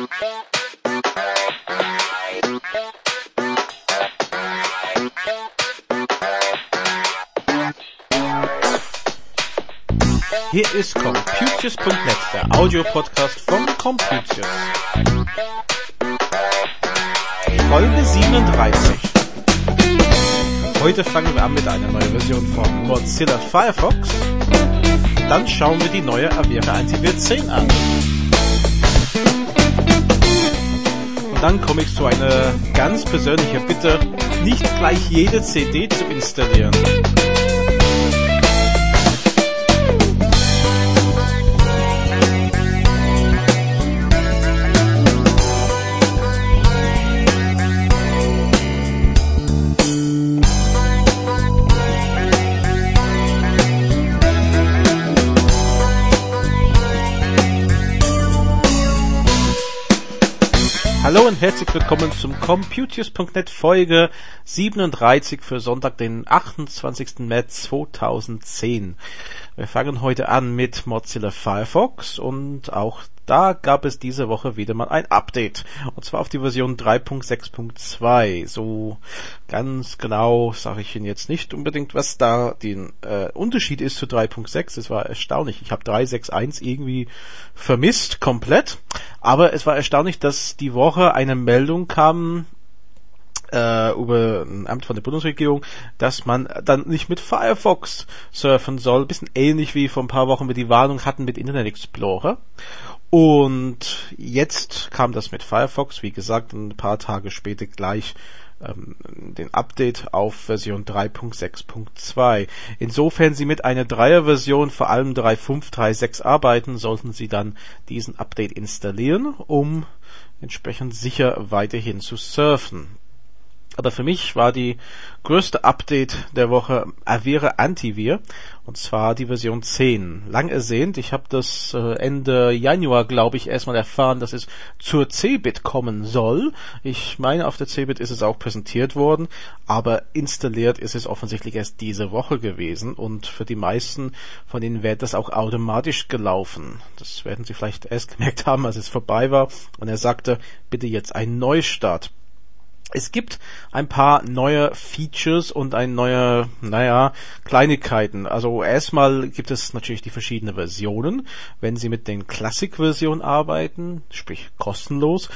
Hier ist Computius.net, der Audiopodcast von Computius. Folge 37. Heute fangen wir an mit einer neuen Version von Mozilla Firefox. Dann schauen wir die neue Avira Antivirus 10 an. Dann komme ich zu einer ganz persönlichen Bitte, nicht gleich jede CD zu installieren. Hallo und herzlich willkommen zum Computius.net Folge 37 für Sonntag, den 28. März 2010. Wir fangen heute an mit Mozilla Firefox und auch da gab es diese Woche wieder mal ein Update. Und zwar auf die Version 3.6.2. So ganz genau sage ich Ihnen jetzt nicht unbedingt, was da der äh, Unterschied ist zu 3.6. Es war erstaunlich. Ich habe 3.6.1 irgendwie vermisst, komplett. Aber es war erstaunlich, dass die Woche eine Meldung kam, äh, über ein Amt von der Bundesregierung, dass man dann nicht mit Firefox surfen soll. Bisschen ähnlich wie vor ein paar Wochen wir die Warnung hatten mit Internet Explorer. Und jetzt kam das mit Firefox, wie gesagt, ein paar Tage später gleich ähm, den Update auf Version 3.6.2. Insofern Sie mit einer Dreier-Version, vor allem 3.5, 3.6 arbeiten, sollten Sie dann diesen Update installieren, um entsprechend sicher weiterhin zu surfen. Aber für mich war die größte Update der Woche Avira Antivir und zwar die Version 10. Lang ersehnt, ich habe das äh, Ende Januar, glaube ich, erstmal erfahren, dass es zur Cebit kommen soll. Ich meine, auf der Cebit ist es auch präsentiert worden, aber installiert ist es offensichtlich erst diese Woche gewesen und für die meisten von Ihnen wäre das auch automatisch gelaufen. Das werden Sie vielleicht erst gemerkt haben, als es vorbei war und er sagte, bitte jetzt ein Neustart. Es gibt ein paar neue Features und ein neue, naja, Kleinigkeiten. Also erstmal gibt es natürlich die verschiedenen Versionen. Wenn Sie mit den Classic-Versionen arbeiten, sprich kostenlos,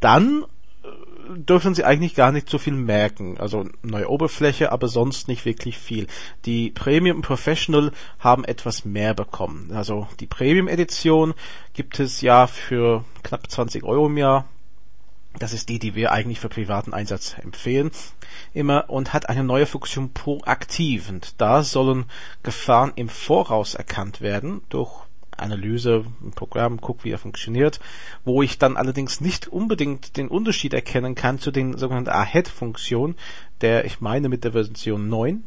dann äh, dürfen Sie eigentlich gar nicht so viel merken. Also neue Oberfläche, aber sonst nicht wirklich viel. Die Premium Professional haben etwas mehr bekommen. Also die Premium Edition gibt es ja für knapp 20 Euro im Jahr das ist die, die wir eigentlich für privaten Einsatz empfehlen. Immer und hat eine neue Funktion proaktiv. Und da sollen Gefahren im Voraus erkannt werden durch Analyse, ein Programm, guck, wie er funktioniert, wo ich dann allerdings nicht unbedingt den Unterschied erkennen kann zu den sogenannten AHEAD-Funktion, der ich meine mit der Version 9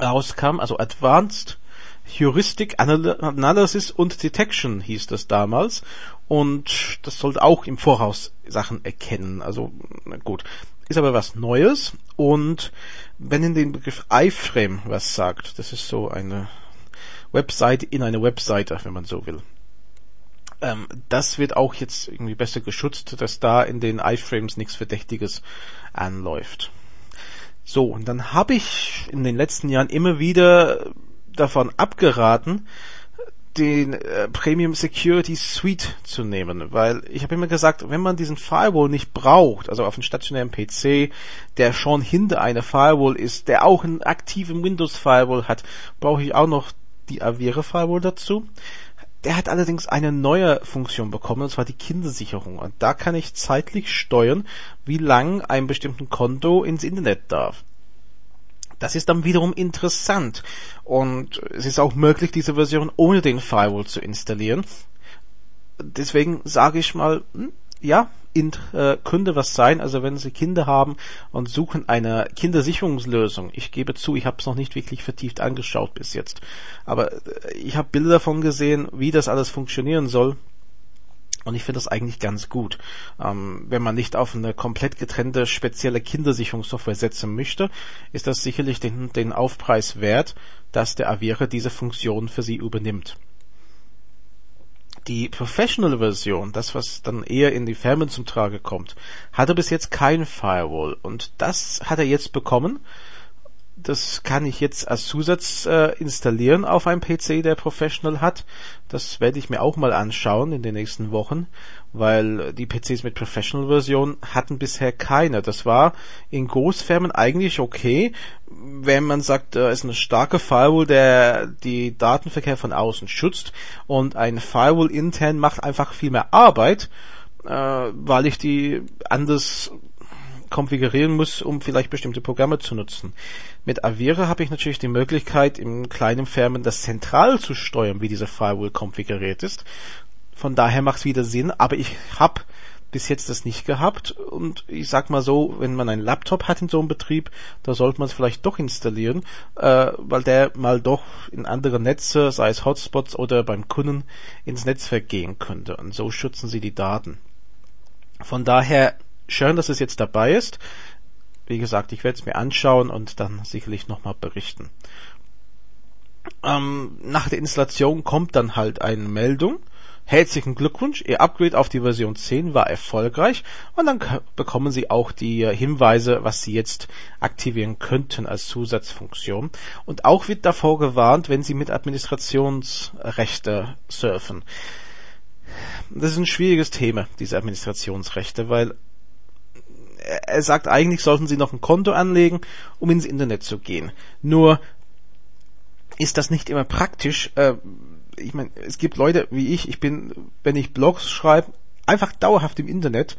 rauskam, also Advanced Heuristic Analysis und Detection hieß das damals und das sollte auch im Voraus Sachen erkennen. Also gut, ist aber was Neues und wenn in den Begriff iFrame was sagt, das ist so eine Webseite in eine Webseite, wenn man so will. Ähm, das wird auch jetzt irgendwie besser geschützt, dass da in den iFrames nichts Verdächtiges anläuft. So, und dann habe ich in den letzten Jahren immer wieder davon abgeraten, den äh, Premium Security Suite zu nehmen, weil ich habe immer gesagt, wenn man diesen Firewall nicht braucht, also auf einem stationären PC, der schon hinter einer Firewall ist, der auch einen aktiven Windows Firewall hat, brauche ich auch noch die Avira Firewall dazu. Der hat allerdings eine neue Funktion bekommen, und zwar die Kindersicherung. Und da kann ich zeitlich steuern, wie lang ein bestimmten Konto ins Internet darf. Das ist dann wiederum interessant. Und es ist auch möglich, diese Version ohne den Firewall zu installieren. Deswegen sage ich mal, hm, ja, in, äh, könnte was sein. Also wenn Sie Kinder haben und suchen eine Kindersicherungslösung, ich gebe zu, ich habe es noch nicht wirklich vertieft angeschaut bis jetzt, aber äh, ich habe Bilder davon gesehen, wie das alles funktionieren soll. Und ich finde das eigentlich ganz gut. Ähm, wenn man nicht auf eine komplett getrennte spezielle Kindersicherungssoftware setzen möchte, ist das sicherlich den, den Aufpreis wert, dass der Avira diese Funktion für Sie übernimmt. Die Professional-Version, das was dann eher in die Firmen zum Trage kommt, hatte bis jetzt kein Firewall und das hat er jetzt bekommen das kann ich jetzt als Zusatz äh, installieren auf einem PC, der Professional hat. Das werde ich mir auch mal anschauen in den nächsten Wochen, weil die PCs mit Professional-Version hatten bisher keine. Das war in Großfirmen eigentlich okay, wenn man sagt, es ist eine starke Firewall, der die Datenverkehr von außen schützt und ein Firewall intern macht einfach viel mehr Arbeit, äh, weil ich die anders konfigurieren muss, um vielleicht bestimmte Programme zu nutzen. Mit Avira habe ich natürlich die Möglichkeit, in kleinen Firmen das zentral zu steuern, wie diese Firewall konfiguriert ist. Von daher macht es wieder Sinn, aber ich habe bis jetzt das nicht gehabt und ich sag mal so, wenn man einen Laptop hat in so einem Betrieb, da sollte man es vielleicht doch installieren, äh, weil der mal doch in andere Netze, sei es Hotspots oder beim Kunden, ins Netzwerk gehen könnte und so schützen sie die Daten. Von daher schön, dass es jetzt dabei ist. Wie gesagt, ich werde es mir anschauen und dann sicherlich nochmal berichten. Ähm, nach der Installation kommt dann halt eine Meldung. Herzlichen Glückwunsch, Ihr Upgrade auf die Version 10 war erfolgreich und dann bekommen Sie auch die Hinweise, was Sie jetzt aktivieren könnten als Zusatzfunktion. Und auch wird davor gewarnt, wenn Sie mit Administrationsrechte surfen. Das ist ein schwieriges Thema, diese Administrationsrechte, weil er sagt, eigentlich sollten sie noch ein Konto anlegen, um ins Internet zu gehen. Nur ist das nicht immer praktisch. Äh, ich meine, es gibt Leute wie ich, ich bin, wenn ich Blogs schreibe, einfach dauerhaft im Internet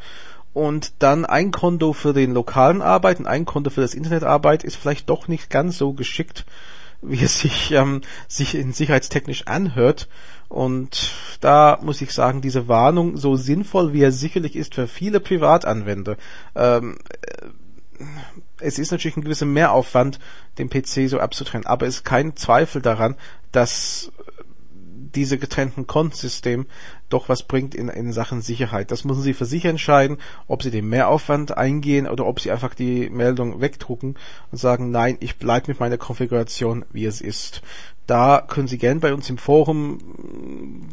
und dann ein Konto für den lokalen Arbeit und ein Konto für das Internetarbeit ist vielleicht doch nicht ganz so geschickt, wie es sich, ähm, sich in sicherheitstechnisch anhört. Und da muss ich sagen, diese Warnung, so sinnvoll wie er sicherlich ist für viele Privatanwender, ähm, äh, es ist natürlich ein gewisser Mehraufwand, den PC so abzutrennen, aber es ist kein Zweifel daran, dass diese getrennten Kontensystem doch was bringt in, in Sachen Sicherheit. Das müssen Sie für sich entscheiden, ob Sie den Mehraufwand eingehen oder ob Sie einfach die Meldung wegdrucken und sagen, nein, ich bleibe mit meiner Konfiguration, wie es ist. Da können Sie gern bei uns im Forum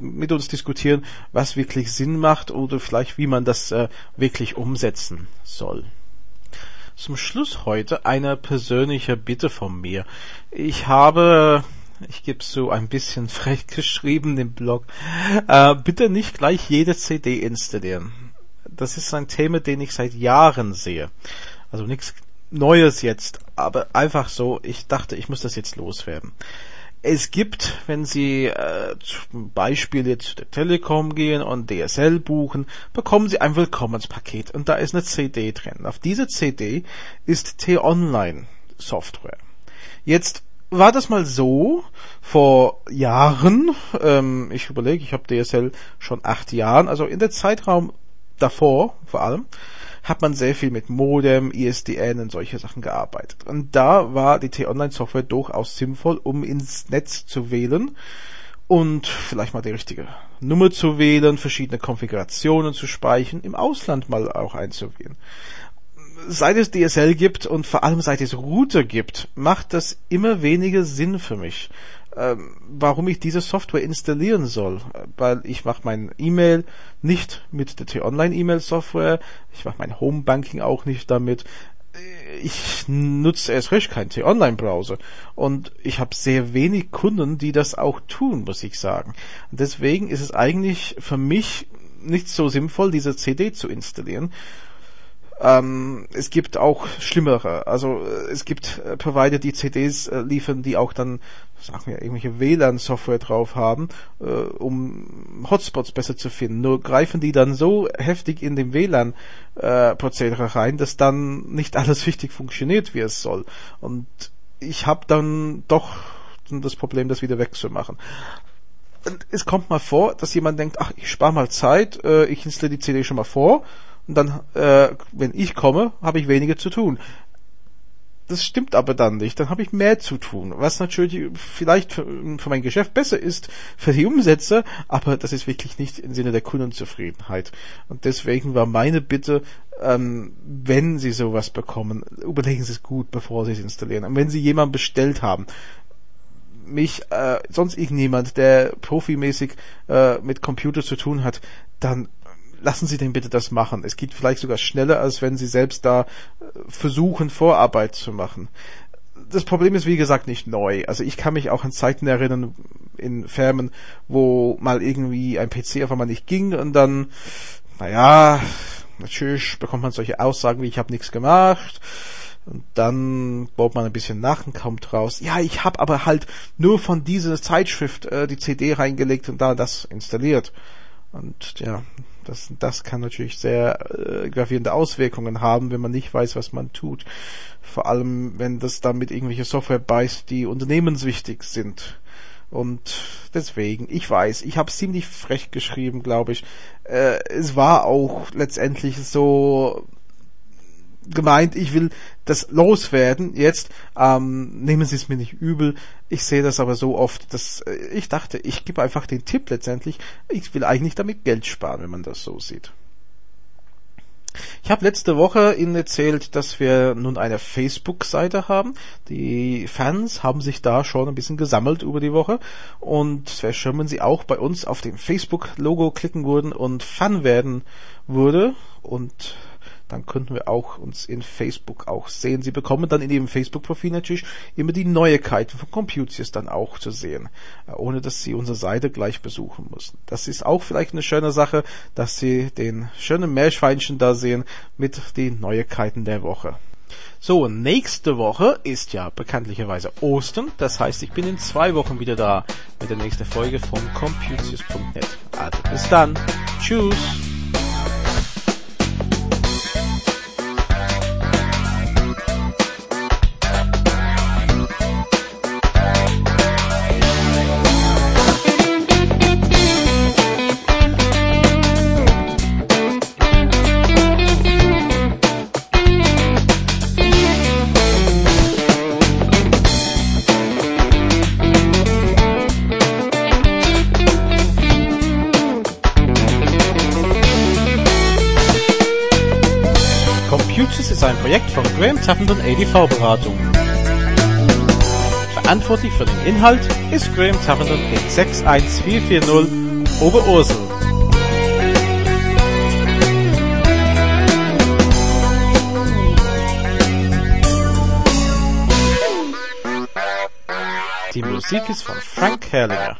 mit uns diskutieren, was wirklich Sinn macht oder vielleicht wie man das äh, wirklich umsetzen soll. Zum Schluss heute eine persönliche Bitte von mir. Ich habe ich gebe so ein bisschen frech geschrieben im Blog, äh, bitte nicht gleich jede CD installieren. Das ist ein Thema, den ich seit Jahren sehe. Also nichts Neues jetzt, aber einfach so, ich dachte, ich muss das jetzt loswerden. Es gibt, wenn Sie äh, zum Beispiel jetzt zu der Telekom gehen und DSL buchen, bekommen Sie ein Willkommenspaket und da ist eine CD drin. Auf diese CD ist T-Online Software. Jetzt war das mal so vor Jahren, ähm, ich überlege, ich habe DSL schon acht Jahren, also in der Zeitraum davor vor allem, hat man sehr viel mit Modem, ISDN und solche Sachen gearbeitet. Und da war die T-Online-Software durchaus sinnvoll, um ins Netz zu wählen und vielleicht mal die richtige Nummer zu wählen, verschiedene Konfigurationen zu speichern, im Ausland mal auch einzuwählen seit es DSL gibt und vor allem seit es Router gibt, macht das immer weniger Sinn für mich, ähm, warum ich diese Software installieren soll. Weil ich mache mein E-Mail nicht mit der T-Online-E-Mail-Software, ich mache mein Home-Banking auch nicht damit. Ich nutze erst recht keinen T-Online-Browser und ich habe sehr wenig Kunden, die das auch tun, muss ich sagen. Deswegen ist es eigentlich für mich nicht so sinnvoll, diese CD zu installieren ähm, es gibt auch schlimmere. Also äh, es gibt äh, Provider, die CDs äh, liefern, die auch dann, sagen wir, irgendwelche WLAN-Software drauf haben, äh, um Hotspots besser zu finden. Nur greifen die dann so heftig in den WLAN-Prozedere äh, rein, dass dann nicht alles richtig funktioniert, wie es soll. Und ich habe dann doch das Problem, das wieder wegzumachen. Es kommt mal vor, dass jemand denkt, ach, ich spare mal Zeit, äh, ich installiere die CD schon mal vor und dann, äh, wenn ich komme, habe ich weniger zu tun. Das stimmt aber dann nicht. Dann habe ich mehr zu tun, was natürlich vielleicht für, für, mein Geschäft besser ist, für die Umsätze, aber das ist wirklich nicht im Sinne der Kundenzufriedenheit. Und deswegen war meine Bitte, ähm, wenn Sie sowas bekommen, überlegen Sie es gut, bevor Sie es installieren. Und wenn Sie jemanden bestellt haben, mich, äh, sonst irgendjemand, der profimäßig äh, mit Computer zu tun hat, dann lassen Sie den bitte das machen. Es geht vielleicht sogar schneller, als wenn Sie selbst da äh, versuchen, Vorarbeit zu machen. Das Problem ist, wie gesagt, nicht neu. Also ich kann mich auch an Zeiten erinnern in Firmen, wo mal irgendwie ein PC auf einmal nicht ging und dann, naja, natürlich bekommt man solche Aussagen wie ich habe nichts gemacht und dann baut man ein bisschen nach und kommt raus. Ja, ich habe aber halt nur von dieser Zeitschrift äh, die CD reingelegt und da das installiert. Und ja, das, das kann natürlich sehr äh, gravierende Auswirkungen haben, wenn man nicht weiß, was man tut. Vor allem, wenn das dann mit irgendwelcher Software beißt, die unternehmenswichtig sind. Und deswegen, ich weiß, ich habe ziemlich frech geschrieben, glaube ich. Äh, es war auch letztendlich so gemeint, ich will das loswerden jetzt. Ähm, nehmen Sie es mir nicht übel. Ich sehe das aber so oft, dass äh, ich dachte, ich gebe einfach den Tipp letztendlich. Ich will eigentlich damit Geld sparen, wenn man das so sieht. Ich habe letzte Woche Ihnen erzählt, dass wir nun eine Facebook-Seite haben. Die Fans haben sich da schon ein bisschen gesammelt über die Woche und wäre schön, wenn Sie auch bei uns auf dem Facebook-Logo klicken würden und Fan werden würde und dann könnten wir auch uns in Facebook auch sehen. Sie bekommen dann in Ihrem Facebook-Profil natürlich immer die Neuigkeiten von Computius dann auch zu sehen, äh, ohne dass Sie unsere Seite gleich besuchen müssen. Das ist auch vielleicht eine schöne Sache, dass Sie den schönen Meerschweinchen da sehen mit den Neuigkeiten der Woche. So, nächste Woche ist ja bekanntlicherweise Ostern. Das heißt, ich bin in zwei Wochen wieder da mit der nächsten Folge von Computius.net. Also bis dann. Tschüss. Projekt von Graham Tappenden ADV Beratung. Verantwortlich für den Inhalt ist Graham Tappenden in 61440 Oberursel. Die Musik ist von Frank Herrlinger.